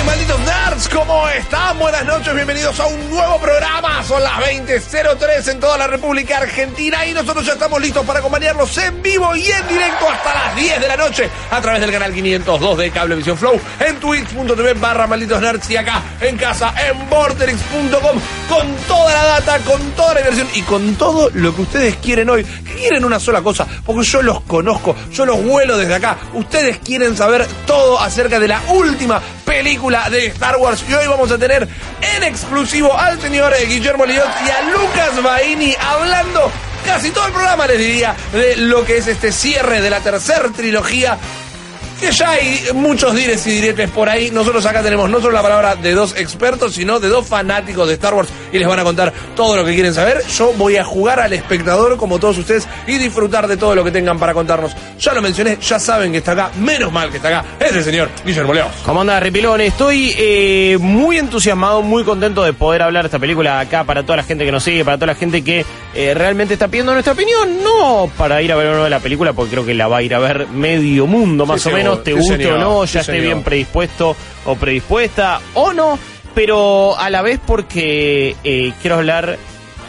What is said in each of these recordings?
¡Hey, malditos nerds! ¿Cómo están? Buenas noches, bienvenidos a un nuevo programa. Son las 20.03 en toda la República Argentina y nosotros ya estamos listos para acompañarlos en vivo y en directo hasta las 10 de la noche a través del canal 502 de Cablevisión Flow en twitch.tv barra malditos nerds y acá en casa en borderix.com con toda la data, con toda la diversión y con todo lo que ustedes quieren hoy. Que quieren una sola cosa, porque yo los conozco, yo los vuelo desde acá. Ustedes quieren saber todo acerca de la última película de Star Wars. Y hoy vamos a tener en exclusivo al señor Guillermo Liot y a Lucas Baini hablando casi todo el programa, les diría, de lo que es este cierre de la tercera trilogía. Que ya hay muchos dires y diretes por ahí. Nosotros acá tenemos no solo la palabra de dos expertos, sino de dos fanáticos de Star Wars y les van a contar todo lo que quieren saber. Yo voy a jugar al espectador como todos ustedes y disfrutar de todo lo que tengan para contarnos. Ya lo mencioné, ya saben que está acá, menos mal que está acá, es el señor Guillermo León. ¿Cómo anda, Ripilón? Estoy eh, muy entusiasmado, muy contento de poder hablar de esta película acá para toda la gente que nos sigue, para toda la gente que eh, realmente está pidiendo nuestra opinión. No para ir a ver una de la película, porque creo que la va a ir a ver medio mundo, más Sí, o menos, te guste o no, ya esté bien predispuesto o predispuesta o no, pero a la vez porque eh, quiero hablar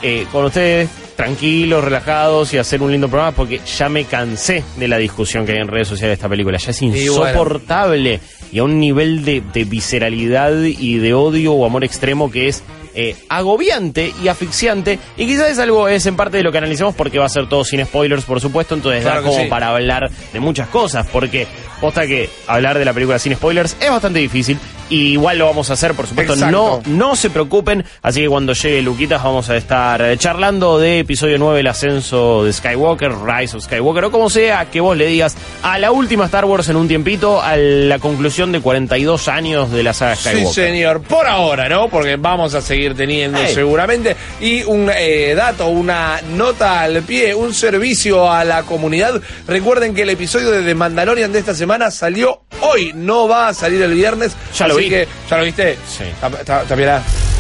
eh, con ustedes tranquilos, relajados y hacer un lindo programa porque ya me cansé de la discusión que hay en redes sociales de esta película. Ya es Y bueno. insoportable y a un nivel de, de visceralidad y de odio o amor extremo que es eh, agobiante y asfixiante. Y quizás es algo es en parte de lo que analicemos porque va a ser todo sin spoilers por supuesto. Entonces Claro da como sí. para hablar de muchas cosas porque posta que hablar de la película sin spoilers es bastante difícil y igual lo vamos a hacer por supuesto Exacto. no no se preocupen así que cuando llegue Luquitas vamos a estar eh, charlando de episodio 9 el ascenso de Skywalker Rise of Skywalker o como sea que vos le digas a la última Star Wars en un tiempito a la conclusión de 42 años de la saga Sí, Skywalker señor. Por ahora, ¿no? Porque vamos a seguir teniendo seguramente. Y un eh, dato, una nota al pie, un servicio a la comunidad. Recuerden que el episodio de The Mandalorian de esta semana salió hoy. No va a salir el viernes. Ya lo vi. que, ¿ya lo viste? Sí. ¿Está- está- está bien?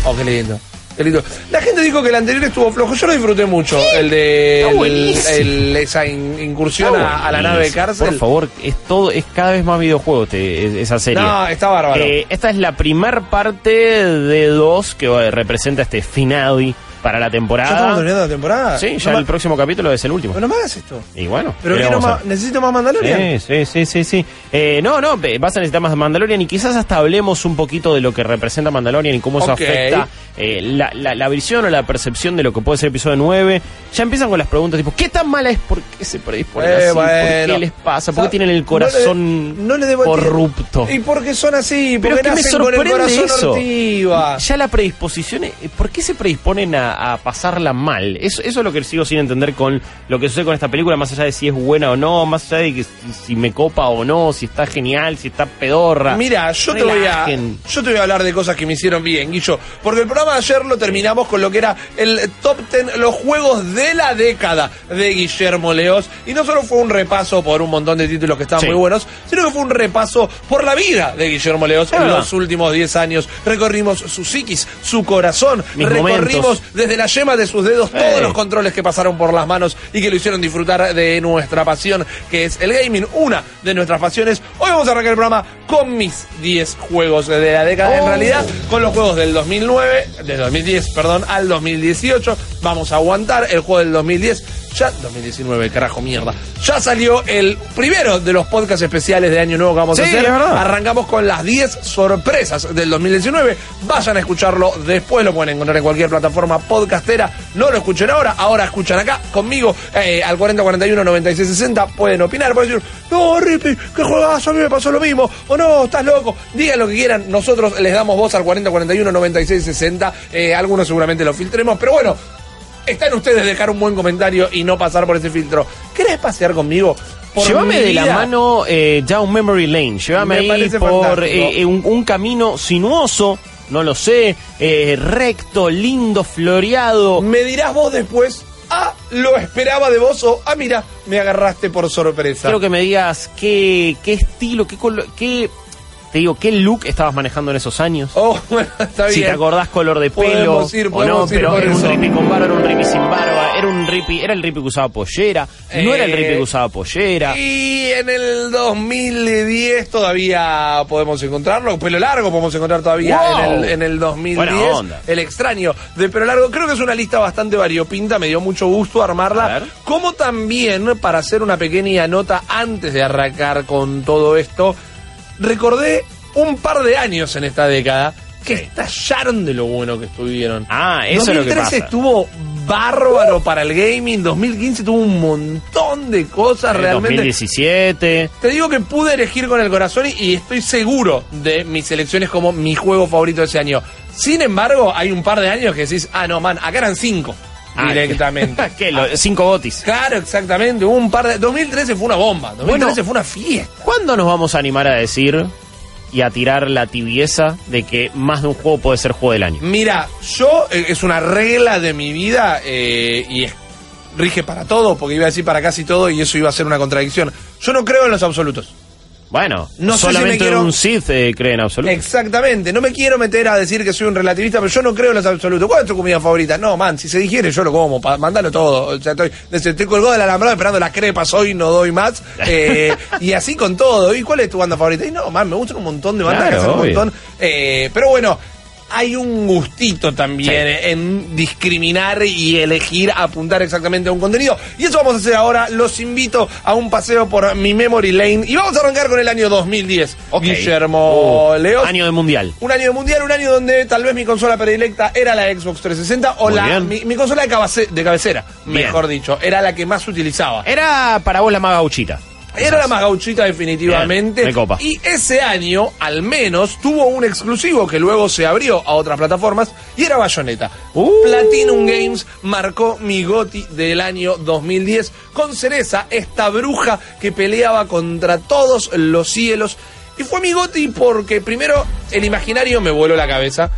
Oh, qué lindo. Qué lindo. La gente dijo que el anterior estuvo flojo. Yo lo disfruté mucho. El de el- el- esa in- incursión a, a la nave de cárcel. Por favor, es todo, es cada vez más videojuego es- esa serie. No, está bárbaro. Eh, esta es la primer parte de dos que eh, representa este finale para la ¿Ya estamos temporada. terminando la temporada? Sí, ya No el próximo capítulo es el último. Pero no me hagas esto. Y bueno, ¿Pero ¿qué más, necesito más Mandalorian? Sí, sí, sí, sí, sí. Eh, no, no, eh, vas a necesitar más Mandalorian y quizás hasta hablemos un poquito de lo que representa Mandalorian y cómo eso afecta eh, la, la- la visión o la percepción de lo que puede ser episodio 9. Ya empiezan con las preguntas tipo, ¿qué tan mala es? ¿Por qué se predisponen Eh, así? ¿Por qué les pasa? ¿Por qué tienen el corazón no le- no le debo- corrupto? ¿Y por qué son así? Pero Porque es que me nacen con el sorprende corazón eso. ortiva. Ya la predisposición, eh, ¿por qué se predisponen a, a pasarla mal? Eso, eso es lo que sigo sin entender con lo que sucede con esta película, más allá de si es buena o no, más allá de que si, me copa o no, si está genial, si está pedorra. Mira, yo te, voy a, yo te voy a hablar de cosas que me hicieron bien, Guillo. Porque el programa de ayer lo terminamos con lo que era el top 10, los juegos de la década de Guillermo Leos. Y no solo fue un repaso por un montón de títulos que estaban Sí. muy buenos, sino que fue un repaso por la vida de Guillermo Leos en verdad. los últimos 10 años. Recorrimos su psiquis, su corazón. Mis recorrimos momentos. Desde la yema de sus dedos todos los controles que pasaron por las manos y que lo hicieron disfrutar de nuestra pasión, que es el gaming, una de nuestras pasiones. Hoy vamos a arrancar el programa con mis 10 juegos de la década. En Oh. realidad, con los juegos del 2009, del 2010, perdón, al 2018. Vamos a aguantar el juego del 2010. Ya, 2019, carajo, mierda. Ya salió el primero de los podcasts especiales de Año Nuevo que vamos a hacer. es. Arrancamos con las 10 sorpresas del 2019. Vayan a escucharlo después, lo pueden encontrar en cualquier plataforma podcastera. No lo escuchen ahora, ahora escuchan acá conmigo eh, al 4041 9660. Pueden opinar, pueden decir, no, Rippy, qué juegazo, a mí me pasó lo mismo. O no, estás loco. Digan lo que quieran, nosotros les damos voz al 4041 9660. Eh, algunos seguramente lo filtremos, pero bueno. Está en ustedes dejar un buen comentario y no pasar por ese filtro. ¿Querés pasear conmigo por Llévame de la mano eh, down memory lane. Llévame Me ahí por eh, eh, un, un camino sinuoso, no lo sé, eh, recto, lindo, floreado. Me dirás vos después, ah, lo esperaba de vos o, ah, mira, me agarraste por sorpresa. Quiero que me digas qué, qué estilo, qué, qué, te digo, qué look estabas manejando en esos años. Oh, bueno, está bien. Si te acordás color de pelo Podemos ir, o no, ir pero era un eso. ripi con barba, era un ripi sin barba, era un ripi, era el ripi que usaba pollera, no era el Eh, ripi que usaba pollera. Y en el 2010 todavía podemos encontrarlo. Pelo largo podemos encontrar todavía Wow. en, el, en el 2010. Buena onda. El extraño de pelo largo. Creo que es una lista bastante variopinta. Me dio mucho gusto A armarla. ver. Como también, para hacer una pequeña nota antes de arrancar con todo esto, recordé un par de años en esta década que Sí. estallaron de lo bueno que estuvieron. Ah, eso es lo que 2013 pasa. estuvo bárbaro para el gaming, 2015 tuvo un montón de cosas En realmente. 2017. Te digo que pude elegir con el corazón y, y estoy seguro de mis elecciones como mi juego favorito de ese año. Sin embargo, hay un par de años que decís, ah, no, man, acá eran cinco Ah, directamente. ¿Qué? Lo- cinco botis. Claro, exactamente. Hubo un par de. 2013 fue una bomba. 2013 Bueno. fue una fiesta. ¿Cuándo nos vamos a animar a decir y a tirar la tibieza de que más de un juego puede ser juego del año? Mira, yo eh, es una regla de mi vida eh, y es- rige para todo, porque iba a decir para casi todo y eso iba a ser una contradicción. Yo no creo en los absolutos. Bueno, No sé si me solamente quiero- un Sith eh, cree en absoluto. Exactamente, no me quiero meter a decir que soy un relativista, pero yo no creo en los absolutos. ¿Cuál es tu comida favorita? No, man, si se digiere yo lo como, mándalo todo. O sea, estoy, estoy colgado del alambrado esperando las crepas, hoy no doy más. Eh, y así con todo. ¿Y cuál es tu banda favorita? Y no, man, me gustan un montón de bandas Claro, que hacen un montón. Eh, pero bueno, hay un gustito también Sí. en discriminar y elegir apuntar exactamente a un contenido. Y eso vamos a hacer ahora. Los invito a un paseo por mi memory lane. Y vamos a arrancar con el año 2010. Ok. Guillermo Uh, Leos. Año de mundial. Un año de mundial, un año donde tal vez mi consola predilecta era la Xbox 360 o Muy la mi, mi consola de, cabace- de cabecera, Bien. mejor dicho, era la que más utilizaba. Era para vos la más gauchita. Era la más gauchita definitivamente. Bien, copa. Y ese año, al menos, tuvo un exclusivo que luego se abrió a otras plataformas y era Bayonetta. Uh. Platinum Games marcó mi GOTI del año 2010 con Cereza, esta bruja que peleaba contra todos los cielos. Y fue mi GOTI porque primero el imaginario me voló la cabeza.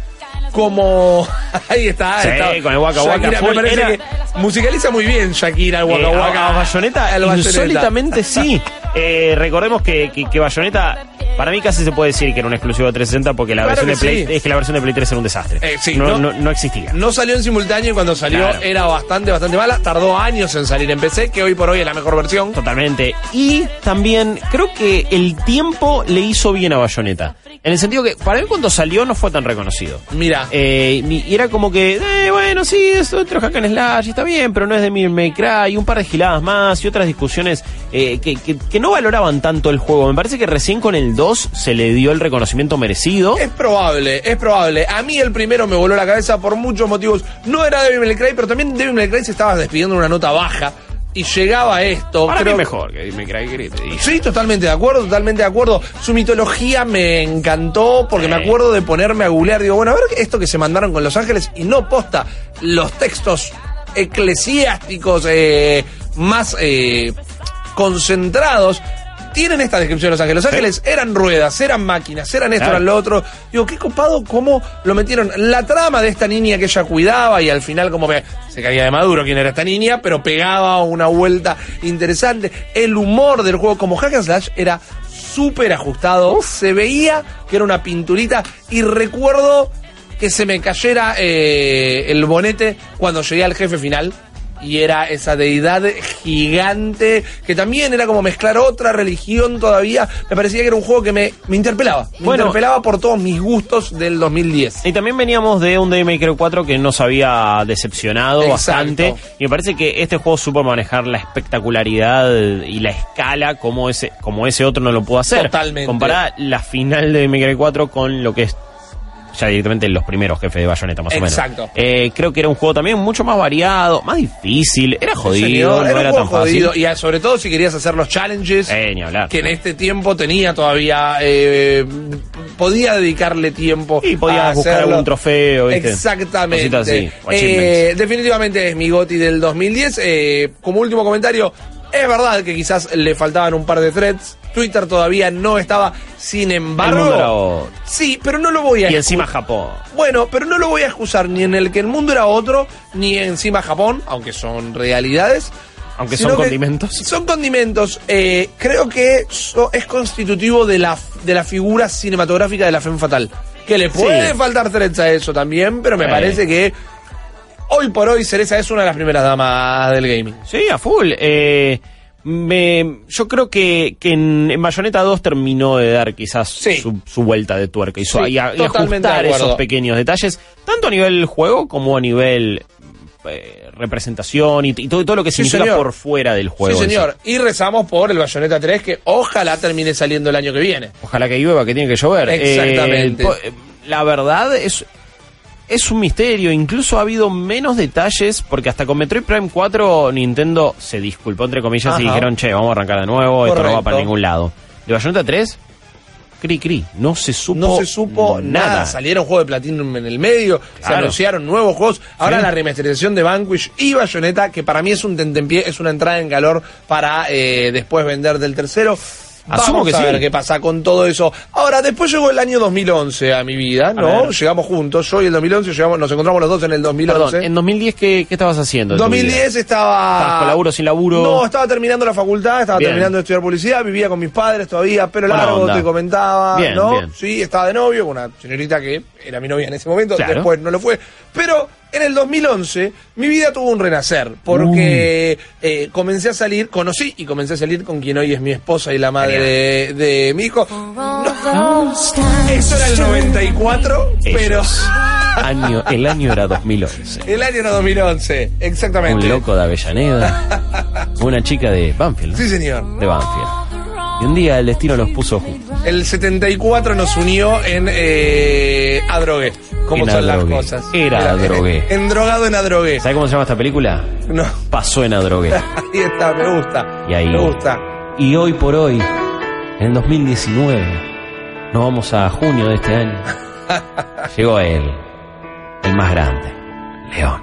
Como. Ahí está, Sí, está. con el Waka Waka Shakira, me parece Era- que musicaliza muy bien Shakira el Waka Eh, Waka. a- a Bayonetta, El Bayonetta. insólitamente sí. Eh, recordemos que, que, que Bayonetta, para mí casi se puede decir que era un exclusivo de 360 porque la Claro versión de Play, sí. es que la versión de Play 3 era un desastre. Eh, sí, no, no- no, no existía. No salió en simultáneo y cuando salió Claro. era bastante, bastante mala. Tardó años en salir en PC, que hoy por hoy es la mejor versión. Totalmente. Y también creo que el tiempo le hizo bien a Bayonetta. En el sentido que para mí cuando salió no fue tan reconocido. Mira, Eh, mi- y era como que, eh, bueno, sí, es otro hack and slash, y está bien, pero no es de Devil May Cry, y un par de giladas más, y otras discusiones eh, que, que- que no valoraban tanto el juego. Me parece que recién con el 2 se le dio el reconocimiento merecido. es probable, es probable. A mí el primero me voló la cabeza por muchos motivos. No era Devil May Cry, pero también Devil May Cry se estaba despidiendo en una nota baja. Y llegaba esto. Para creo- mí mejor que Devil May Cry, ¿qué te digo? Sí, totalmente de acuerdo, totalmente de acuerdo. Su mitología me encantó porque Sí. me acuerdo de ponerme a googlear. Digo, bueno, a ver esto que se mandaron con Los Ángeles y no posta los textos eclesiásticos eh, más eh, concentrados. Tienen esta descripción de Los Ángeles. Los Sí. Ángeles eran ruedas, eran máquinas, eran esto, Claro. eran lo otro. Digo, qué copado cómo lo metieron. La trama de esta niña que ella cuidaba y al final como que se caía de maduro quién era esta niña, pero pegaba una vuelta interesante. El humor del juego como Hack and Slash era súper ajustado. Se veía que era una pinturita y recuerdo que se me cayera eh, el bonete cuando llegué al jefe final. Y era esa deidad gigante que también era como mezclar otra religión todavía. Me parecía que era un juego que me, me interpelaba. Me Bueno. interpelaba por todos mis gustos del 2010. Y también veníamos de un Cry 4 que nos había decepcionado Exacto. bastante. Y me parece que este juego supo manejar la espectacularidad y la escala como ese, como ese otro no lo pudo hacer. Totalmente. Comparar la final de Cry 4 con lo que es ya directamente los primeros jefes de Bayonetta, más Exacto. o menos. Eh, creo que era un juego también mucho más variado, más difícil, era jodido, no era tan fácil. jodido. Y ah, sobre todo si querías hacer los challenges. Eh, que en este tiempo tenía todavía eh, podía dedicarle tiempo Y podías a buscar hacerlo. algún trofeo, ¿viste? exactamente así, definitivamente es mi goti del 2010 Eh, como último comentario Es verdad que quizás le faltaban un par de threads. Twitter todavía no estaba. Sin embargo. El mundo era otro. Sí, pero no lo voy a Y encima Japón. Bueno, pero no lo voy a excusar ni en el que el mundo era otro, ni encima Japón, aunque son realidades. Aunque son condimentos. Son condimentos. Eh, creo que so- es constitutivo de la, de la figura cinematográfica de la Femme Fatal. Que le puede Sí. faltar threads a eso también, pero me parece que hoy por hoy Cereza es una de las primeras damas del gaming. Sí, a full. Eh, me, yo creo que, que en, en Bayonetta 2 terminó de dar quizás Sí. su, su vuelta de tuerca y, su- Sí, y a- y totalmente ajustar esos pequeños detalles, tanto a nivel juego como a nivel eh, representación y, y todo, todo lo que Sí, significa señor. por fuera del juego. sí, señor. Y rezamos por el Bayonetta 3, que ojalá termine saliendo el año que viene. Ojalá que llueva, que tiene que llover. Exactamente. Eh, la verdad es, es un misterio. Incluso ha habido menos detalles, porque hasta con Metroid Prime 4 Nintendo se disculpó, entre comillas, y dijeron, che, vamos a arrancar de nuevo, esto no va para ningún lado. De Bayonetta 3, cri cri, no se supo No se supo nada. Salieron juegos de Platinum en el medio, se anunciaron nuevos juegos. Ahora Sí. la remasterización de Vanquish y Bayonetta, que para mí es un tentempié, es una entrada en calor para eh, después vender del tercero. Asumo Vamos que a sí. ver qué pasa con todo eso. Ahora, después llegó el año 2011 a mi vida, ¿no? Llegamos juntos, yo y el 2011, llegamos, nos encontramos los dos en el 2011. Perdón, en 2010, ¿qué, qué estabas haciendo? vida? 2010 estaba... ¿Estabas con laburo, sin laburo? No, estaba terminando la facultad, estaba Bien. terminando de estudiar publicidad, vivía con mis padres todavía, pero Buena largo, onda. te comentaba, Bien, ¿no? bien. Sí, estaba de novio con una señorita que era mi novia en ese momento, Claro. después no lo fue. Pero en el 2011 mi vida tuvo un renacer, porque eh, comencé a salir, conocí y comencé a salir con quien hoy es mi esposa y la madre de, de mi hijo. No, eso era el 94, pero. Año, el año era 2011. el año era 2011, exactamente. Un loco de Avellaneda, una chica de Banfield, ¿no? Sí, señor. de Banfield. Y un día el destino los puso juntos. El 74 nos unió en eh, Adrogué. ¿Cómo En son las cosas? Era Adrogué. En, drogado en Adrogué. ¿Sabes cómo se llama esta película? No. Pasó en Adrogué. Ahí está, me gusta. Y ahí- Me gusta. Y hoy por hoy, en 2019, nos vamos a junio de este año. Llegó él, el más grande, León.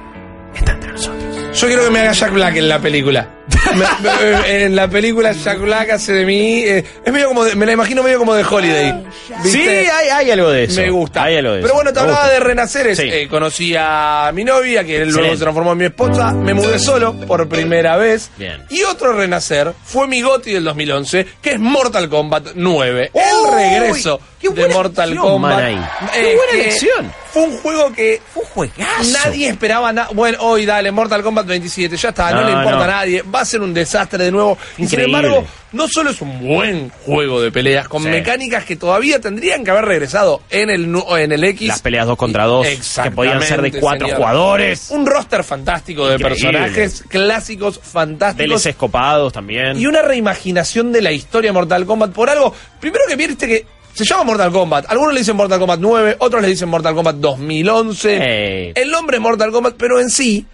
Está entre nosotros. Yo quiero que me haga Jack Black en la película. Me- me- en la película Jack Black hace de mí. eh, es medio como. de- me la imagino medio como de Holiday. Sí, ¿viste? hay, hay algo de eso. Me gusta. Hay algo de Pero eso. bueno, te Me hablaba gusta. de renaceres. Sí. Eh, conocí a mi novia, que luego Excelente. se transformó en mi esposa. Me mudé solo por primera vez. Bien. Y otro renacer fue mi GOTY del 2011, que es Mortal Kombat 9. ¡Uy! el regreso ¡Qué de buena Mortal elección, Kombat. man, ahí! ¡Qué Eh, buena que elección! Fue un juego que juegazo. Nadie esperaba nada. Bueno, hoy dale, Mortal Kombat 27, ya está, no, No, le importa no. a nadie. Va a ser un desastre de nuevo. Y sin embargo, no solo es un buen juego de peleas, con Sí. mecánicas que todavía tendrían que haber regresado en el, en el X. Las peleas dos contra dos, que Exactamente, podían ser de cuatro señor. jugadores. Un roster fantástico de Increíble. personajes clásicos fantásticos. DLCs copados también. Y una reimaginación de la historia de Mortal Kombat por algo. Primero que viste que se llama Mortal Kombat. Algunos le dicen Mortal Kombat 9, otros le dicen Mortal Kombat 2011. Ey. El nombre es Mortal Kombat, pero en sí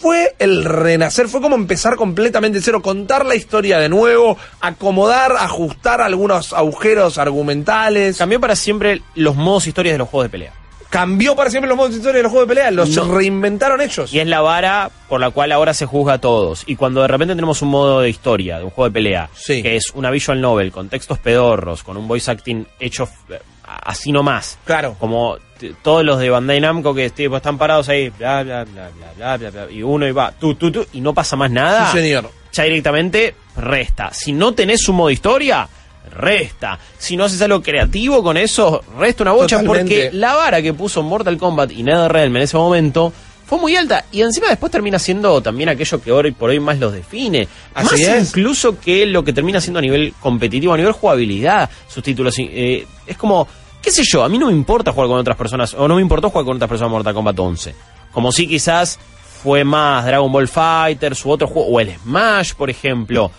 fue el renacer, fue como empezar completamente de cero, contar la historia de nuevo, acomodar, ajustar algunos agujeros argumentales. Cambió para siempre los modos historias de los juegos de pelea. Cambió para siempre los modos de historia de los juegos de pelea, los No. reinventaron ellos. Y es la vara por la cual ahora se juzga a todos. Y cuando de repente tenemos un modo de historia, de un juego de pelea, Sí. que es una visual novel, con textos pedorros, con un voice acting hecho eh, así nomás. Claro. Como todos los de Bandai Namco que tipo, están parados ahí, bla, bla, bla, bla, bla, bla, bla, y uno y va, tú, tú, tú, y no pasa más nada. Sí, señor. Ya directamente resta. Si no tenés un modo historia, resta. Si no haces algo creativo con eso, resta una bocha. Totalmente. Porque la vara que puso Mortal Kombat y NetherRealm en ese momento fue muy alta. Y encima después termina siendo también aquello que hoy por hoy más los define. Así más es. incluso que lo que termina siendo a nivel competitivo, a nivel jugabilidad, sus títulos. eh, es como, qué sé yo, a mí no me importa jugar con otras personas, o no me importó jugar con otras personas Mortal Kombat 11. Como si quizás fue más Dragon Ball Fighters u otro juego, o el Smash, por ejemplo.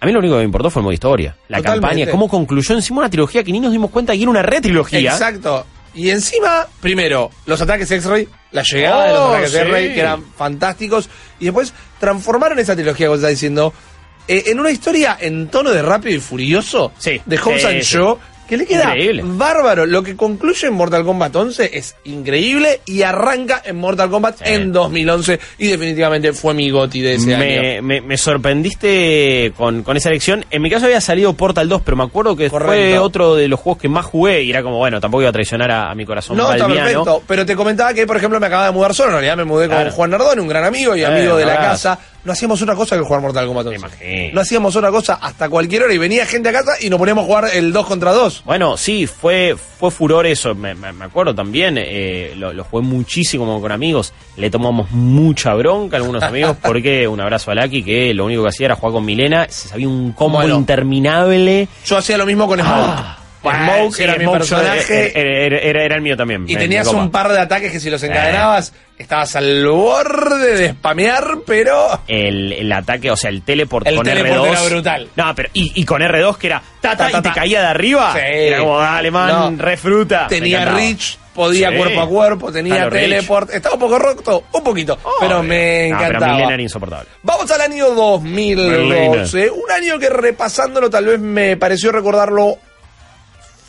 A mí lo único que me importó fue el modo historia. La Totalmente. campaña, cómo concluyó encima una trilogía que ni nos dimos cuenta que era una retrilogía. Exacto. Y encima, primero, los ataques X-Ray, la llegada de los Oh, ataques sí. X-Ray, que eran fantásticos. Y después transformaron esa trilogía, como está diciendo, eh, en una historia en tono de rápido y furioso Sí. de Hobbs and sí. Shaw, que le queda Increíble. bárbaro. Lo que concluye en Mortal Kombat 11 es increíble y arranca en Mortal Kombat Sí. en 2011 y definitivamente fue mi goti de ese año. Me, me, me sorprendiste con, con esa elección. En mi caso había salido Portal 2, pero me acuerdo que fue otro de los juegos que más jugué y era como, bueno, tampoco iba a traicionar a, a mi corazón No, está perfecto. Pero te comentaba que, por ejemplo, me acababa de mudar solo. En realidad me mudé con. Juan Nardone, un gran amigo y Eh, amigo de la casa. No hacíamos otra cosa que jugar Mortal Kombat 11. Me imagino. No hacíamos otra cosa hasta cualquier hora y venía gente a casa y nos poníamos a jugar el 2 contra 2. Bueno, sí, fue, fue furor eso, me, me- me acuerdo también, eh, lo, lo jugué muchísimo con amigos, le tomamos mucha bronca a algunos amigos porque un abrazo a Laki que lo único que hacía era jugar con Milena, se sabía un combo Bueno. interminable. Yo hacía lo mismo con Smoke. Ah, Smoke sí, era mi personaje. Era, era- era- era el mío también. Y me- tenías me un par de ataques que si los encadenabas, estabas al borde de spamear, pero... el, el ataque, o sea, el teleport El con teleport R2. era brutal. No, pero y, y con R2 que era tata Ta, ta, y te caía de arriba. Sí. Era como, dale, man, No. re fruta. Me Tenía reach, podía Sí. cuerpo a cuerpo, tenía teleport. Estaba un poco roto, un poquito, pero me No, pero encantaba. Milena era insoportable. Vamos al año 2012, un año que repasándolo tal vez me pareció recordarlo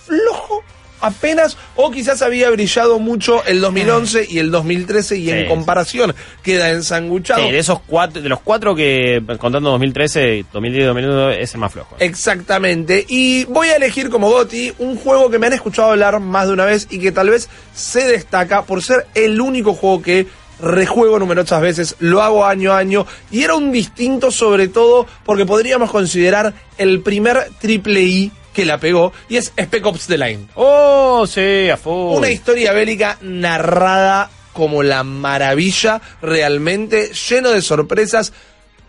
flojo apenas o quizás había brillado mucho el 2011 y el 2013 y en comparación queda ensanguchado. Sí, de esos cuatro, de los cuatro que contando 2013, 2010 y 2011 es el más flojo. Exactamente. Y voy a elegir como Goti un juego que me han escuchado hablar más de una vez y que tal vez se destaca por ser el único juego que rejuego numerosas veces, lo hago año a año y era un distinto sobre todo porque podríamos considerar el primer triple I que la pegó y es Spec Ops The Line. Oh, sí, a full. Una historia bélica narrada como la maravilla, realmente lleno de sorpresas.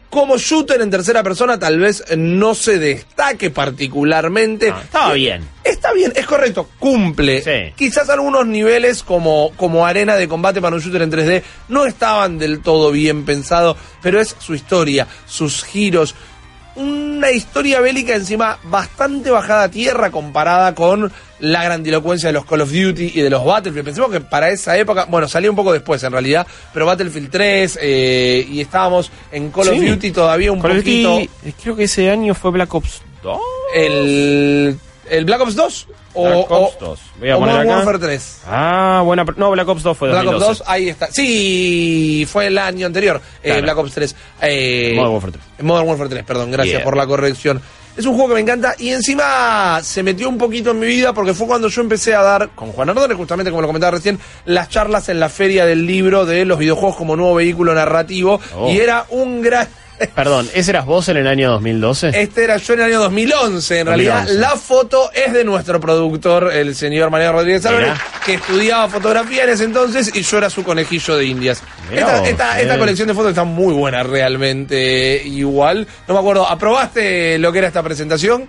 Como shooter en tercera persona tal vez no se destaque particularmente. Ah, estaba bien. Está bien, es correcto, cumple. Sí. Quizás algunos niveles como, como arena de combate para un shooter en 3D no estaban del todo bien pensados, pero es su historia, sus giros, una historia bélica encima bastante bajada a tierra comparada con la grandilocuencia de los Call of Duty y de los Battlefield. Pensemos que para esa época, bueno, salió un poco después en realidad, pero Battlefield 3 eh, y estábamos en Call of. Duty todavía un Call poquito... Duty, creo que ese año fue Black Ops 2. El, el Black Ops 2 o, Black Ops o- 2. Voy a o poner Modern acá. Warfare 3. Ah, buena. No, Black Ops 2 fue Black Ops 2012. 2, ahí está. Sí, fue el año anterior. eh, Claro. Black Ops 3. Eh, Modern Warfare 3. Modern Warfare 3, perdón, gracias Yeah. por la corrección. Es un juego que me encanta y encima se metió un poquito en mi vida porque fue cuando yo empecé a dar, con Juan Ardone, justamente como lo comentaba recién, las charlas en la feria del libro de los videojuegos como nuevo vehículo narrativo. Oh. Y era un gran... Perdón, ¿ese eras vos en el año 2012? Este era yo en el año 2011. En realidad, 2011. la foto es de nuestro productor, el señor María Rodríguez Álvarez, que estudiaba fotografía en ese entonces y yo era su conejillo de indias. Esta, vos, esta- esta colección de fotos está muy buena, realmente igual. No me acuerdo, ¿aprobaste lo que era esta presentación?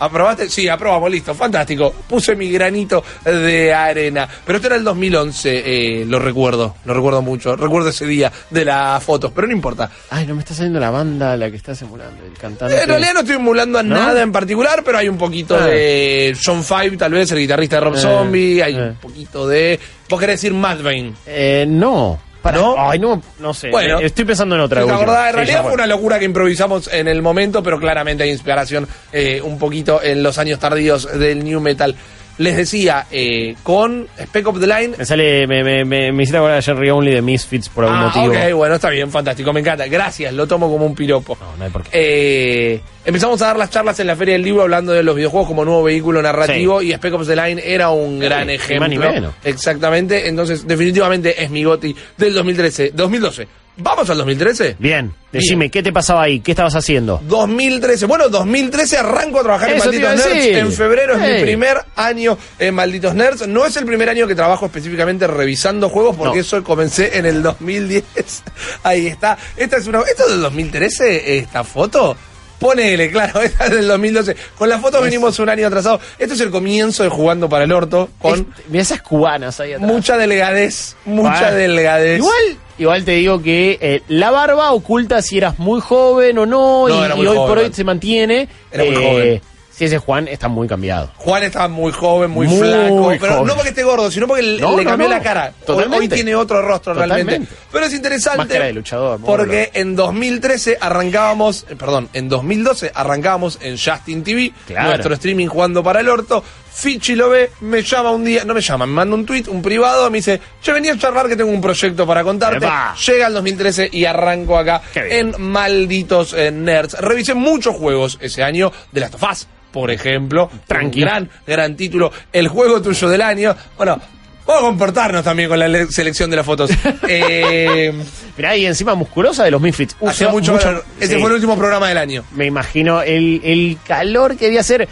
¿Aprobaste? Sí, aprobamos, listo, fantástico. Puse mi granito de arena. Pero esto era el 2011, eh, lo recuerdo, lo recuerdo mucho. Recuerdo ese día de las fotos, pero no importa. Ay, no me está saliendo la banda la que estás emulando, el cantante. En realidad no estoy emulando a ¿No? nada en particular, pero hay un poquito Ah. de John Five, tal vez, el guitarrista de Rob Eh, Zombie, hay eh. un poquito de... ¿Vos querés decir Mad? Eh, no. Para, ¿No? Ay, no, no sé. Bueno. Eh, estoy pensando en otra. ¿Te acordás? En Sí, realidad fue una locura que improvisamos en el momento, pero claramente hay inspiración eh, un poquito en los años tardíos del New Metal. Les decía, eh, con Spec Ops The Line... Me sale, me, me, me, me hiciste acordar a Jerry Only de Misfits por algún Ah, motivo. ok, bueno, está bien, fantástico, me encanta. Gracias, lo tomo como un piropo. No, no hay por qué. Eh, empezamos a dar las charlas en la Feria del Libro hablando de los videojuegos como nuevo vehículo narrativo y Spec Ops The Line era un gran ni ejemplo. más ni menos. Exactamente, entonces definitivamente es mi goti del 2013, 2012. ¿Vamos al 2013? Bien, decime, ¿qué te pasaba ahí? ¿Qué estabas haciendo? 2013. Bueno, 2013 arranco a trabajar Eso en Malditos Nerds. En febrero es mi primer año en Malditos Nerds. No es el primer año que trabajo específicamente revisando juegos, porque No. eso comencé en el 2010. Ahí está. Esta es una. ¿Esto es del 2013? ¿Esta foto? Ponele, claro, esta es del 2012. Con la foto venimos un año atrasado. Esto es el comienzo de Jugando para el Orto, con Este, mira esas cubanas ahí atrás. mucha delgadez, mucha delgadez. Igual, igual te digo que eh, la barba oculta si eras muy joven o no, No, y, era y muy hoy joven, por hoy se mantiene. Era muy Eh, joven. Si ese Juan está muy cambiado. Juan estaba muy joven, muy, Muy flaco, pero joven. no porque esté gordo, sino porque le- No, le no, cambió no. la cara. Hoy, Totalmente. hoy tiene otro rostro realmente. Pero es interesante Máscara de luchador, porque en 2013 arrancábamos, eh, perdón, en 2012 arrancábamos en Justin TV, Claro. nuestro streaming jugando para el orto. Fichi lo ve, me llama un día, no me llama, me manda un tweet, un privado, me dice, yo venía a charlar que tengo un proyecto para contarte. Epa. Llega el 2013 y arranco acá en Malditos eh, Nerds. Revisé muchos juegos ese año de Last of Us, por ejemplo. Tranqui. Un gran, gran título. El juego tuyo del año. Bueno, vamos a comportarnos también con la le- selección de las fotos. eh, Mirá, y encima musculosa de los Misfits. hacía Usó mucho, calor. Ese sí. fue el último programa del año. Me imagino el, el calor que debía hacer.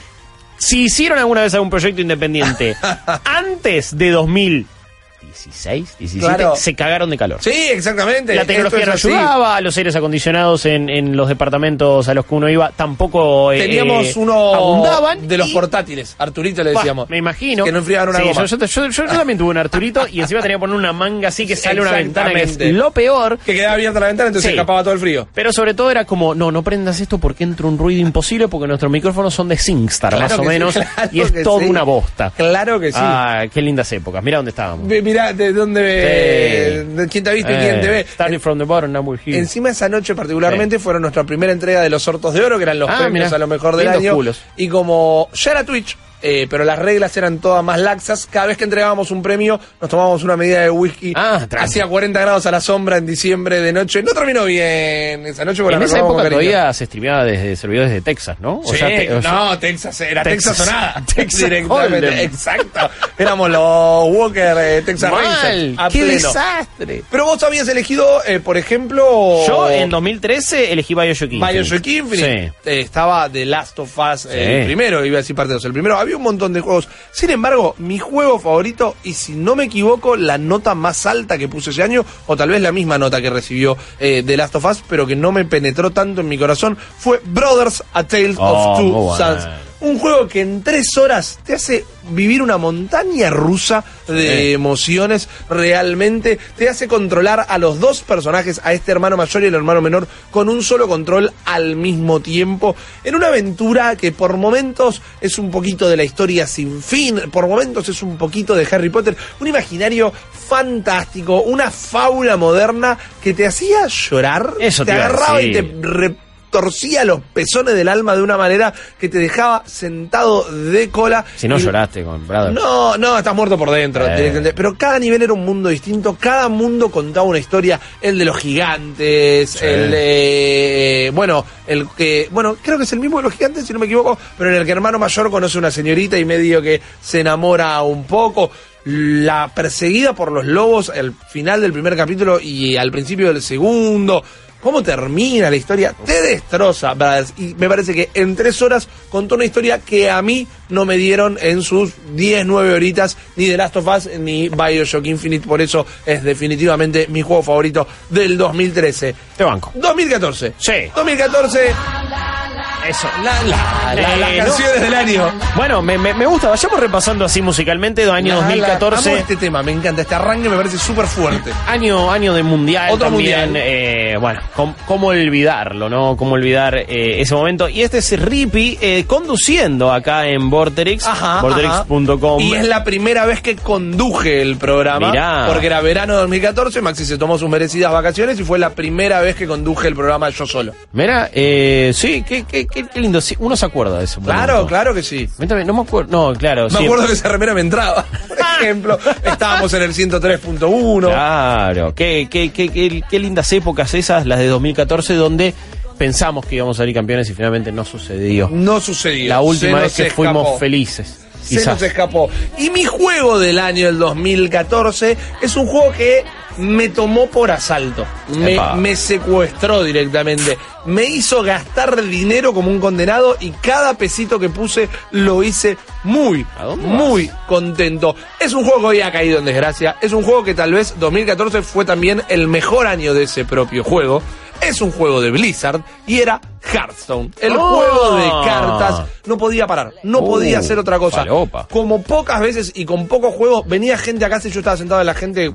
Si hicieron alguna vez algún proyecto independiente antes de 2016, 17, Claro. se cagaron de calor. Sí, exactamente. La tecnología no así. ayudaba, a los aires acondicionados en, en los departamentos a los que uno iba tampoco eh, Teníamos eh, uno abundaban. de los y- portátiles, Arturito le decíamos. me imagino. Que no enfriaban una Sí, goma. Yo, yo- yo- yo también tuve un Arturito y encima tenía que poner una manga así que sale una ventana que es Exactamente. lo peor. Que quedaba abierta la ventana, entonces Sí. escapaba todo el frío. Pero sobre todo era como, no, no prendas esto porque entra un ruido imposible porque nuestros micrófonos son de SingStar, Claro más o sí, menos, claro y es toda una bosta. Claro que sí. Ah, qué lindas épocas. Mira dónde estábamos. Ve- Mirá, de dónde Sí. de quién te ha visto y Eh, quién te ve. Starting from the bottom, now we're here. Encima esa noche particularmente fueron nuestra primera entrega de los sortos de oro, que eran los Ah, premios mirá. a lo mejor del Lindos año. culos. Y como ya era Twitch, eh, pero las reglas eran todas más laxas, cada vez que entregábamos un premio, nos tomábamos una medida de whisky. Ah. Hacía 40 grados a la sombra en diciembre de noche. No terminó bien esa noche en esa época todavía se streameaba desde servidores de Texas, ¿no? O Sí, ya te- o no, Texas, era Texas, Texas- o nada. Texas Directamente, exacto. Éramos los Walker eh, Texas Mal, Rangers. a qué pleno. desastre. Pero vos habías elegido, eh, por ejemplo. Yo en 2013 elegí Bioshock Infinite. Bioshock Infinite. Sí. Eh, estaba The Last of Us, eh, Sí. el primero, iba a decir parte 2. El primero, había un montón de juegos. Sin embargo, mi juego favorito, y si no me equivoco, la nota más alta que puse ese año, o tal vez la misma nota que recibió eh, The Last of Us, pero que no me penetró tanto en mi corazón, fue Brothers A Tales Oh, of Two bueno. Un juego que en tres horas te hace vivir una montaña rusa de emociones realmente. Te hace controlar a los dos personajes, a este hermano mayor y el hermano menor, con un solo control al mismo tiempo. En una aventura que por momentos es un poquito de la historia sin fin, por momentos es un poquito de Harry Potter. Un imaginario fantástico, una fábula moderna que te hacía llorar. Eso te te agarraba y te retorcía los pezones del alma de una manera que te dejaba sentado de cola. Si no Y- lloraste con Brothers. no, no, estás muerto por dentro. Eh. Pero cada nivel era un mundo distinto, cada mundo contaba una historia. El de los gigantes, Sí. el de. Bueno, el que. Bueno, creo que es el mismo de los gigantes, si no me equivoco, pero en el que hermano mayor conoce una señorita y medio que se enamora un poco. La perseguida por los lobos al final del primer capítulo y al principio del segundo. ¿Cómo termina la historia? Te destroza, brothers. Y me parece que en tres horas contó una historia que a mí no me dieron en sus 10, 9 horitas, ni The Last of Us, ni Bioshock Infinite. Por eso es definitivamente mi juego favorito del 2013. Te banco. 2014. Sí. 2014, Eso. la, la- la- Eh, las no. canciones del año. Bueno, me, me, me gusta. Vayamos repasando así musicalmente. Año La- la- 2014. amo este tema, me encanta. Este arranque me parece súper fuerte. Año, año de mundial Otro también. mundial. eh, bueno, com- cómo olvidarlo, ¿no? Cómo olvidar eh, ese momento. Y este es Rippy eh, conduciendo acá en Vorterix, Ajá, vorterix.com. Y es la primera vez que conduje el programa. Mirá. Porque era verano de 2014, Maxi se tomó sus merecidas vacaciones y fue la primera vez que conduje el programa yo solo. Mira, eh, sí, qué, qué, qué, qué lindo. Sí, uno se acuerda de eso. Claro, claro que sí. No me acuerdo. No, claro. Me sí. acuerdo que esa remera me entraba. Por ejemplo, estábamos en el 103.1. Claro, qué, qué, qué, qué, qué lindas épocas esas, las de 2014, donde pensamos que íbamos a salir campeones y finalmente no sucedió. No sucedió. La última vez que escapó. fuimos felices. Se nos escapó. Y mi juego del año del 2014 es un juego que me tomó por asalto. Me, me secuestró directamente. Me hizo gastar dinero como un condenado y cada pesito que puse lo hice muy, ¿A dónde muy contento. Es un juego que hoy ha caído en desgracia. Es un juego que tal vez 2014 fue también el mejor año de ese propio juego. Es un juego de Blizzard y era Hearthstone. El Oh. juego de cartas no podía parar, no Uh, podía hacer otra cosa. Como pocas veces y con pocos juegos, venía gente a casa y yo estaba sentado en la gente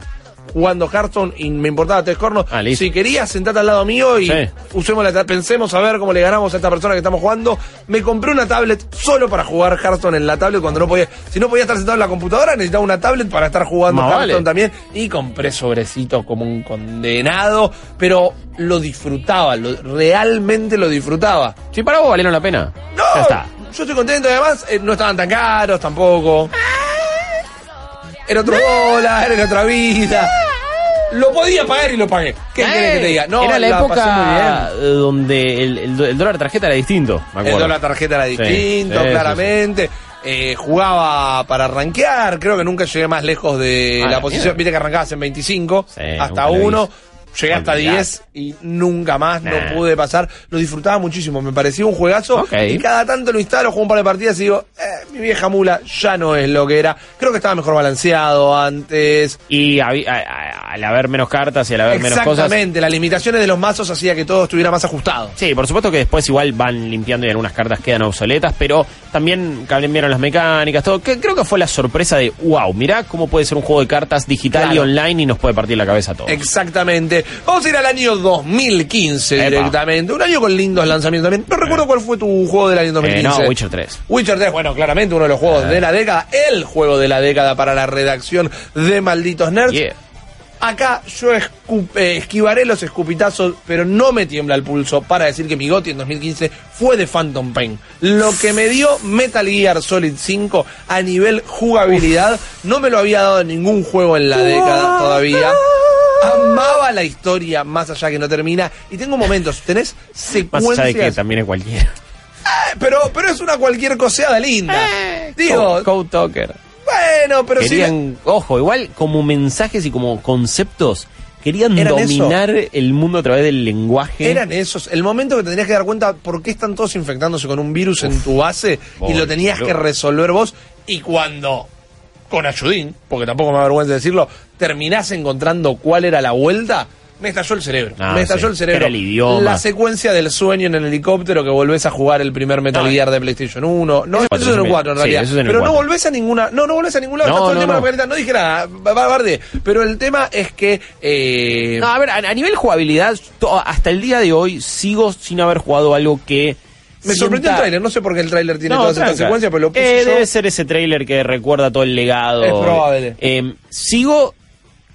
jugando Hearthstone y me importaba tres cornos. Ah, si querías, sentate al lado mío y Sí. usemos la pensemos a ver cómo le ganamos a esta persona que estamos jugando. Me compré una tablet solo para jugar Hearthstone en la tablet cuando no podía. Si no podía estar sentado en la computadora, necesitaba una tablet para estar jugando Hearthstone vale. también. Y compré sobrecitos como un condenado, pero lo disfrutaba, lo, realmente lo disfrutaba. Sí, para vos valieron la pena. No, Ya está. yo estoy contento. Además, eh, no estaban tan caros tampoco. Era otro dólar, era otra vida. Lo podía pagar y lo pagué. ¿Qué querés que te diga? No, era la, muy época donde el, el- el dólar tarjeta era distinto, me El dólar tarjeta era Sí, distinto, sí, sí, claramente. Eh, jugaba para rankear, creo que nunca llegué más lejos de Ah, la la posición. mierda. Viste que arrancabas en 25 Sí, hasta nunca lo 1. Llegué hasta Olvidate. 10 y nunca más Nah. no pude pasar. Lo disfrutaba muchísimo, me parecía un juegazo. Y cada tanto lo instalo, juego un par de partidas y digo, eh, mi vieja mula ya no es lo que era. Creo que estaba mejor balanceado antes. Y a- a- al haber menos cartas y al haber menos cosas. Exactamente, las limitaciones de los mazos hacía que todo estuviera más ajustado. Sí, por supuesto que después igual van limpiando y algunas cartas quedan obsoletas, pero también cambiaron las mecánicas, todo. Que creo que fue la sorpresa de, wow, mirá cómo puede ser un juego de cartas digital y online y nos puede partir la cabeza a todos. Exactamente. Vamos a ir al año 2015 Epa. directamente. Un año con lindos lanzamientos también. No recuerdo cuál fue tu juego del año Eh, 2015. no, Witcher 3. Witcher 3, bueno, claramente uno de los juegos Ah. de la década. El juego de la década para la redacción de Malditos Nerds. Yeah. Acá yo eh, esquivaré los escupitazos, pero no me tiembla el pulso para decir que mi GOTY en 2015 fue de Phantom Pain. Lo que me dio Metal Gear Solid 5 a nivel jugabilidad no me lo había dado ningún juego en la década todavía. Amaba la historia más allá que no termina y tengo momentos, tenés Más allá de que secuencias, también es cualquiera. pero pero es una cualquier coseada linda. Digo, Code, Talker. bueno, pero si Querían, ojo, igual como mensajes y como conceptos, querían dominar el mundo a través del lenguaje. Eran esos. El momento que tendrías que dar cuenta por qué están todos infectándose con un virus en tu base y lo tenías que resolver vos. Y cuando, con ayudín, porque tampoco me avergüenza decirlo, terminás encontrando cuál era la vuelta, me estalló el cerebro. Ah, me estalló sí. el cerebro. Era el idioma. La secuencia del sueño en el helicóptero que volvés a jugar el primer Metal No, Gear de PlayStation 1. No, eso es en el 4 en sí, realidad. eso es en el Pero no 4. volvés a ninguna. No, no volvés a ningún lado. No, todo el no, en la no. dije nada. Pero el tema es que. eh, No, a ver, a, a nivel jugabilidad, to- hasta el día de hoy sigo sin haber jugado algo que. Me sorprendió el sienta- tráiler. No sé por qué el tráiler tiene No, todas estas secuencias, pero lo puse Eh, yo. Debe ser ese tráiler que recuerda todo el legado. Es probable. Eh, sigo.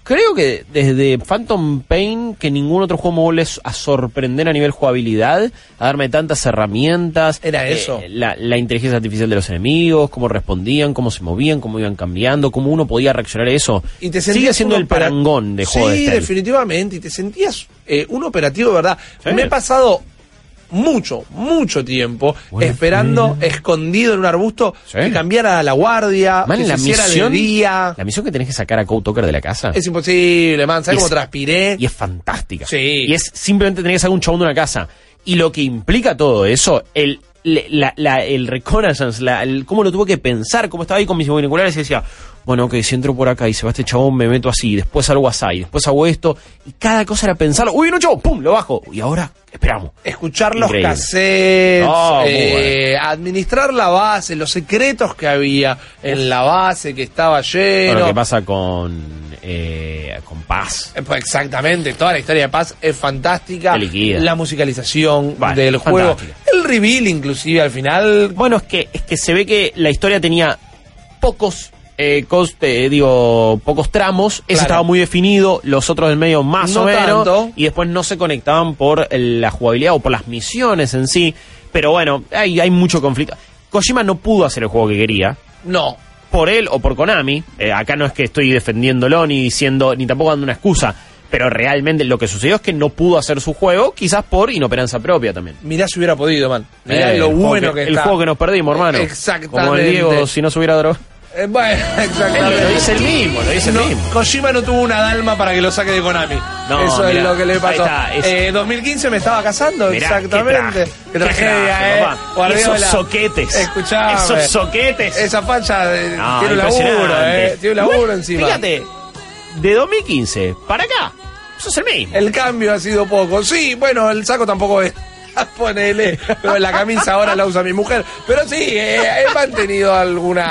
Creo que desde Phantom Pain que ningún otro juego me vuelve a sorprender a nivel jugabilidad, a darme tantas herramientas. Era Eh, eso. la, la inteligencia artificial de los enemigos, cómo respondían, cómo se movían, cómo iban cambiando, cómo uno podía reaccionar a eso. Y te Sigue siendo el parangón de juego Sí, de definitivamente. Y te sentías eh, un operativo de verdad. Sí. Me he pasado mucho, mucho tiempo Bueno, esperando, escondido en un arbusto, Sí. que cambiara la guardia, Man, que se la hiciera misión, de día. la misión que tenés que sacar a Code Talker de la casa. Es imposible, man. ¿Sabes cómo transpiré? y es fantástica. Sí. Y es simplemente tener que sacar un chabón de una casa. Y lo que implica todo eso, el, la, la- el reconnaissance, la- el- cómo lo tuve que pensar, cómo estaba ahí con mis binoculares y decía, bueno, ok, si entro por acá y se va este chabón, me meto así, después algo así, después hago esto. Y cada cosa era pensarlo, uy, no, chabón, pum, lo bajo. Y ahora, esperamos. Escuchar los Increíble. cassettes, Oh, eh, administrar la base, los secretos que había en la base que estaba lleno. Bueno, ¿qué pasa con, eh, con Paz? Eh, pues Exactamente, toda la historia de Paz es fantástica. La musicalización Vale, del juego. fantástica. El reveal, inclusive, al final. Bueno, es que, es que se ve que la historia tenía pocos eh, coste, eh, digo, pocos tramos, ese Claro. estaba muy definido, los otros del medio más No o menos, tanto. y después no se conectaban por el- la jugabilidad o por las misiones en sí, pero bueno, hay, hay mucho conflicto. Kojima no pudo hacer el juego que quería, No. por él o por Konami, eh, acá no es que estoy defendiéndolo ni diciendo, ni tampoco dando una excusa, pero realmente lo que sucedió es que no pudo hacer su juego, quizás por inoperanza propia también. Mirá si hubiera podido, man. Mirá Eh, lo bueno que, El está. juego que nos perdimos, hermano. Exactamente. Como el Diego, si no se hubiera drogado. Eh, bueno, exactamente. Lo dice el mismo, lo dice el No, mismo. Kojima no tuvo una dalma para que lo saque de Konami. No, Eso mirá, es lo que le pasó. ahí está, es- Eh, 2015 me estaba casando, Mirá, exactamente. qué traje, eh. papá. Guardiola. Esos soquetes. Escuchame. Esos soquetes. Esa facha eh, No, tiene un laburo, impresionante. eh. Tiene un laburo Igual, encima. Fíjate, de 2015 para acá, eso es el mismo. El cambio ha sido poco. Sí, bueno, el saco tampoco es. Ponele, pero la camisa ahora la usa mi mujer. Pero sí, eh, he mantenido algunas,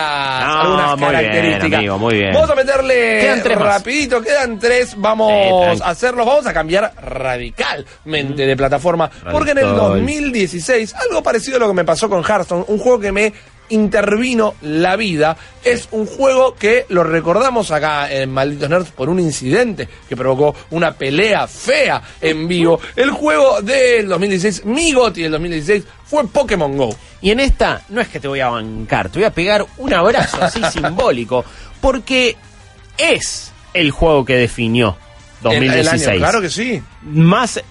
No, algunas muy bien, características. amigo, muy bien. Vamos a meterle Quedan tres más. rapidito, quedan tres. Vamos tranqui. a hacerlos, vamos a cambiar radicalmente de plataforma. Porque en el Radical. 2016, algo parecido a lo que me pasó con Hearthstone, un juego que me intervino la vida. Es un juego que lo recordamos acá en Malditos Nerds por un incidente que provocó una pelea fea en vivo. El juego del 2016, mi GOTY del 2016, fue Pokémon Go. Y en esta, no es que te voy a bancar, te voy a pegar un abrazo así simbólico, porque es el juego que definió El- el 2016. año, claro que sí. Más,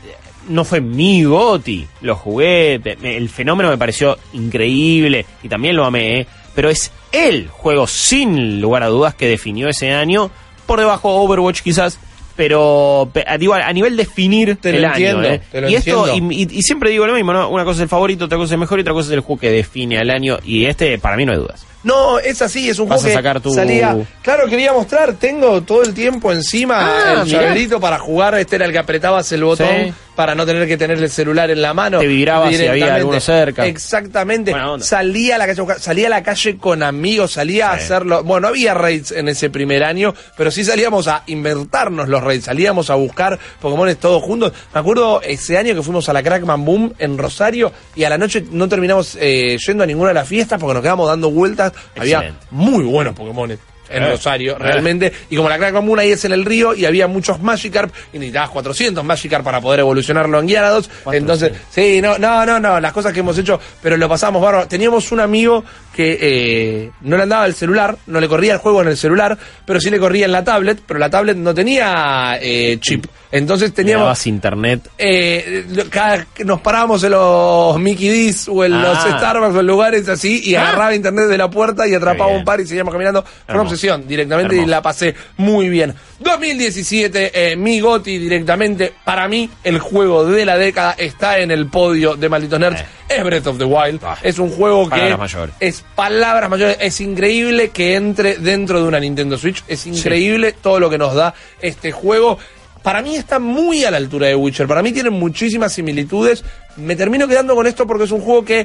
no fue mi goti, lo jugué, el fenómeno me pareció increíble y también lo amé, ¿eh? pero es el juego sin lugar a dudas que definió ese año, por debajo de Overwatch quizás, pero pe- a, digo, a nivel definir Te lo el entiendo, año. ¿eh? te lo y esto, y, y- y siempre digo lo mismo, ¿no? Una cosa es el favorito, otra cosa es el mejor y otra cosa es el juego que define al año y este para mí no hay dudas. No, es así, es un Vas juego a que sacar tu- salía. Claro, quería mostrar, tengo todo el tiempo encima Ah, el mirá. llaverito para jugar. Este era el que apretabas el botón Sí. para no tener que tener el celular en la mano. Te vibraba si había directamente. alguno cerca. Exactamente. Buena onda. Salía a la calle, a buscar- salía a la calle con amigos, salía a hacerlo. Bueno, no había raids en ese primer año, pero sí salíamos a inventarnos los raids, salíamos a buscar Pokémones todos juntos. Me acuerdo ese año que fuimos a la Crackman Boom en Rosario y a la noche no terminamos eh, yendo a ninguna de las fiestas porque nos quedamos dando vueltas. Había muy buenos Pokémones en Eh, Rosario, eh. realmente. Y como la Crack Común ahí es en el río y había muchos Magikarp y necesitabas 400 Magikarp para poder evolucionarlo en Gyarados. 400. Entonces, sí, no, no, no, no, las cosas que hemos hecho, pero lo pasamos bárbaro. Teníamos un amigo que eh, no le andaba el celular, no le corría el juego en el celular, pero sí le corría en la tablet, pero la tablet no tenía eh, chip. Entonces teníamos... Internet Eh, cada, que nos parábamos en los Mickey D's o en Ah. los Starbucks o en lugares así y Ah. agarraba internet de la puerta y atrapaba un par y seguíamos caminando. Fue una Hermoso. obsesión directamente y Hermoso. la pasé muy bien. 2017, eh, mi Goti directamente. Para mí, el juego de la década está en el podio de Malditos Nerds. Eh. Es Breath of the Wild. Ah. Es un juego que Palabras mayores. es palabras mayores. Es increíble que entre dentro de una Nintendo Switch. Es increíble todo lo que nos da este juego. Para mí está muy a la altura de Witcher. Para mí tienen muchísimas similitudes. Me termino quedando con esto porque es un juego que,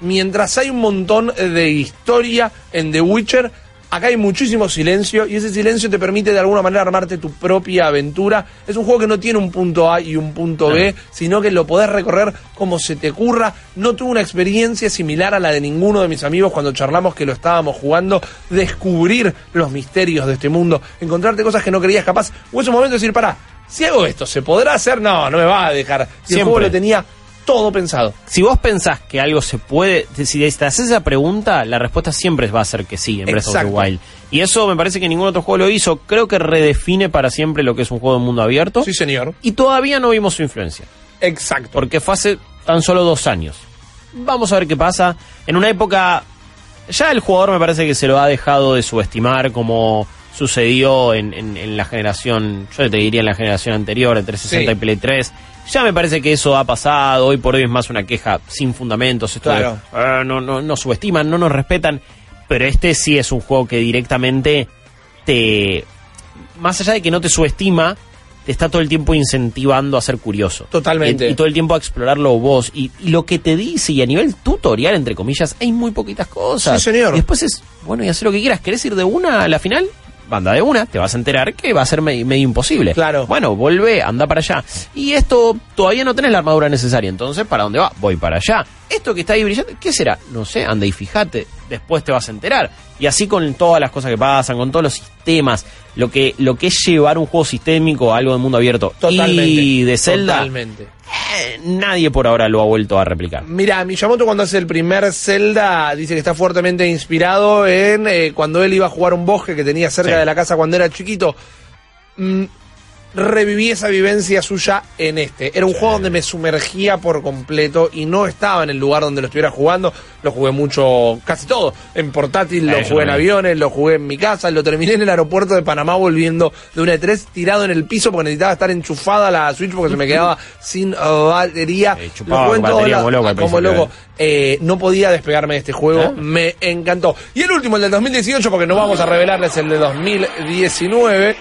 mientras hay un montón de historia en The Witcher, acá hay muchísimo silencio y ese silencio te permite de alguna manera armarte tu propia aventura. Es un juego que no tiene un punto A y un punto B, sino que lo podés recorrer como se te ocurra. No tuve una experiencia similar a la de ninguno de mis amigos cuando charlamos que lo estábamos jugando. Descubrir los misterios de este mundo, encontrarte cosas que no creías capaz. O ese momento de decir, pará, si hago esto, ¿se podrá hacer? No, no me va a dejar. Y el juego lo tenía todo pensado. Si vos pensás que algo se puede, si te haces esa pregunta, la respuesta siempre va a ser que sí en Breath of the Exacto. Wild. Y eso me parece que ningún otro juego lo hizo. Creo que redefine para siempre lo que es un juego de mundo abierto. Sí, señor. Y todavía no vimos su influencia. Exacto. Porque fue hace tan solo dos años. Vamos a ver qué pasa. En una época, ya el jugador me parece que se lo ha dejado de subestimar como sucedió en, en- en la generación, yo te diría en la generación anterior, entre 60 Sí. y Play 3. Ya me parece que eso ha pasado, hoy por hoy es más una queja sin fundamentos, esto de. "Ah, no, no, no subestiman, no nos respetan, pero este sí es un juego que directamente te, más allá de que no te subestima, te está todo el tiempo incentivando a ser curioso. Totalmente. Y, y todo el tiempo a explorarlo vos. Y, y lo que te dice, y a nivel tutorial, entre comillas, hay muy poquitas cosas. Sí, señor. Y después es, bueno, y hacer lo que quieras. ¿Querés ir de una a la final? Banda de una, te vas a enterar que va a ser me- medio imposible. Claro. Bueno, volvé, anda para allá. Y esto, todavía no tenés la armadura necesaria. Entonces, ¿para dónde va? Voy para allá. Esto que está ahí brillando, ¿qué será? No sé, anda y fíjate. Después te vas a enterar. Y así con todas las cosas que pasan, con todos los sistemas. Lo que, lo que es llevar un juego sistémico a algo de mundo abierto. Totalmente. Y de Zelda, Totalmente. eh, nadie por ahora lo ha vuelto a replicar. Mira, Miyamoto cuando hace el primer Zelda dice que está fuertemente inspirado en eh, cuando él iba a jugar un bosque que tenía cerca Sí. de la casa cuando era chiquito. Mm, reviví esa vivencia suya en este. Era un juego donde me sumergía por completo y no estaba en el lugar donde lo estuviera jugando. Lo jugué mucho, casi todo. En portátil, lo Eh, yo jugué en aviones, lo jugué en mi casa, lo terminé en el aeropuerto de Panamá volviendo de una E3 tirado en el piso porque necesitaba estar enchufada la Switch porque se me quedaba sin batería. Eh, chupaba Lo batería como loco al como loco. Eh, no podía despegarme de este juego, ¿Eh? me encantó. Y el último, el del 2018, porque no vamos a revelarles el de 2019.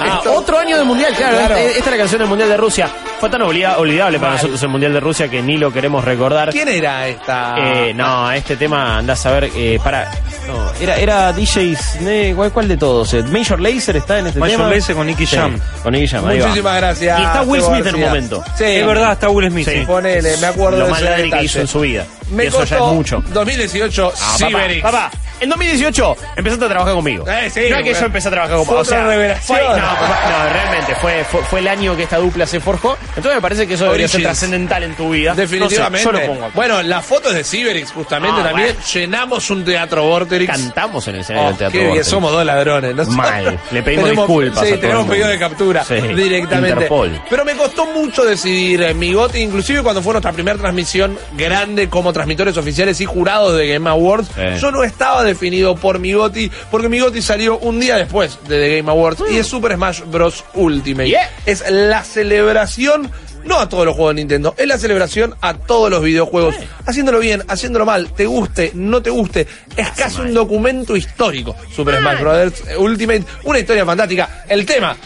Ah, otro año del mundial, claro. Claro. Esta, esta es la canción del mundial de Rusia. Fue tan olvida- olvidable para nosotros el Mundial de Rusia que ni lo queremos recordar. ¿Quién era esta? Eh, no, este tema andás a ver, eh, para. No, era, era DJs. eh, ¿cuál, cuál de todos? Eh, Major Lazer está en este Major tema. Lazer con Nicky Sí, Jam. Con Nicky Jam, ahí va. Muchísimas gracias. Y está Will Smith en un momento. Sí, Es verdad, está Will Smith. Sí. sí. Ponele, me acuerdo Lo de más ladri que hizo en su vida. Me y eso ya es costó mucho. 2018, Ah, papá, Ciberix. papá, en 2018 empezaste a trabajar conmigo. Eh, sí, no es que yo empecé a trabajar con fue o sea, revelación. fue- no, papá, no, realmente, fue, fue, fue el año que esta dupla se forjó. Entonces me parece que eso debería ser trascendental en tu vida. Definitivamente. No sé, yo lo pongo acá. Bueno, las fotos de Ciberix, justamente, Ah, también bueno. llenamos un teatro Vorterix. Cantamos en el escenario Oh, del Teatro qué bien, somos dos ladrones. ¿no? Mal. Le pedimos Tenemos- disculpas Sí, a tenemos pedido de captura Sí, directamente. Interpol. Pero me costó mucho decidir eh, mi goti, inclusive cuando fue nuestra primera transmisión grande como transmitores oficiales y jurados de Game Awards. Yo no estaba definido por mi goti, porque mi goti salió un día después de The Game Awards y es Super Smash Bros. Ultimate. Yeah. Es la celebración. No a todos los juegos de Nintendo, es la celebración a todos los videojuegos. Haciéndolo bien, haciéndolo mal, te guste, no te guste. Es casi un documento histórico. Super Smash Bros. Ultimate, una historia fantástica. El tema,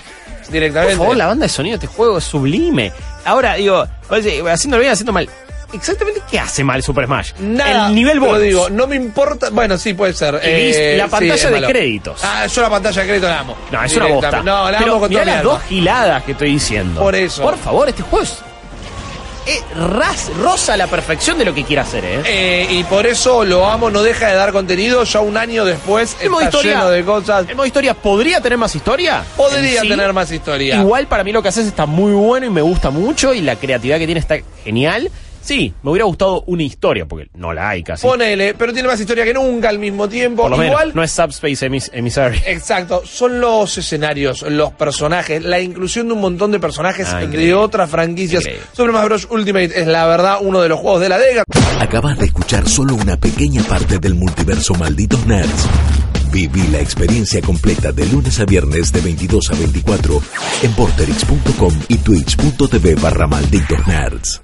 directamente. Por favor, la banda de sonido de este juego es sublime. Ahora, digo, haciéndolo bien, haciendo mal. Exactamente, ¿qué hace mal Super Smash? Nada, El nivel bonus. digo, no me importa. Bueno, sí, puede ser. Y vis- la pantalla de malo. créditos. Ah, yo la pantalla de créditos la amo. No, es una bosta. No, la Pero amo con mirá toda mi las dos giladas que estoy diciendo. Por eso. Por favor, este juego es... ras- rosa la perfección de lo que quiere hacer, ¿eh? Eh, y por eso lo amo, no deja de dar contenido. Ya un año después El está historia, lleno de cosas. el modo historia podría tener más historia. Podría sí. tener más historia. Igual para mí lo que haces está muy bueno y me gusta mucho y la creatividad que tiene está genial. Sí, me hubiera gustado una historia, porque no la hay casi. Ponele, pero tiene más historia que nunca al mismo tiempo. Por lo Igual, menos, no es Subspace Emis- Emissary. Exacto, son los escenarios, los personajes, la inclusión de un montón de personajes Ah, de increíble. otras franquicias. Increíble. Super Smash Bros. Ultimate es la verdad uno de los juegos de la década. Acabas de escuchar solo una pequeña parte del multiverso Malditos Nerds. Viví la experiencia completa de lunes a viernes de 22 a 24 en porterix.com y twitch.tv barra Malditos Nerds.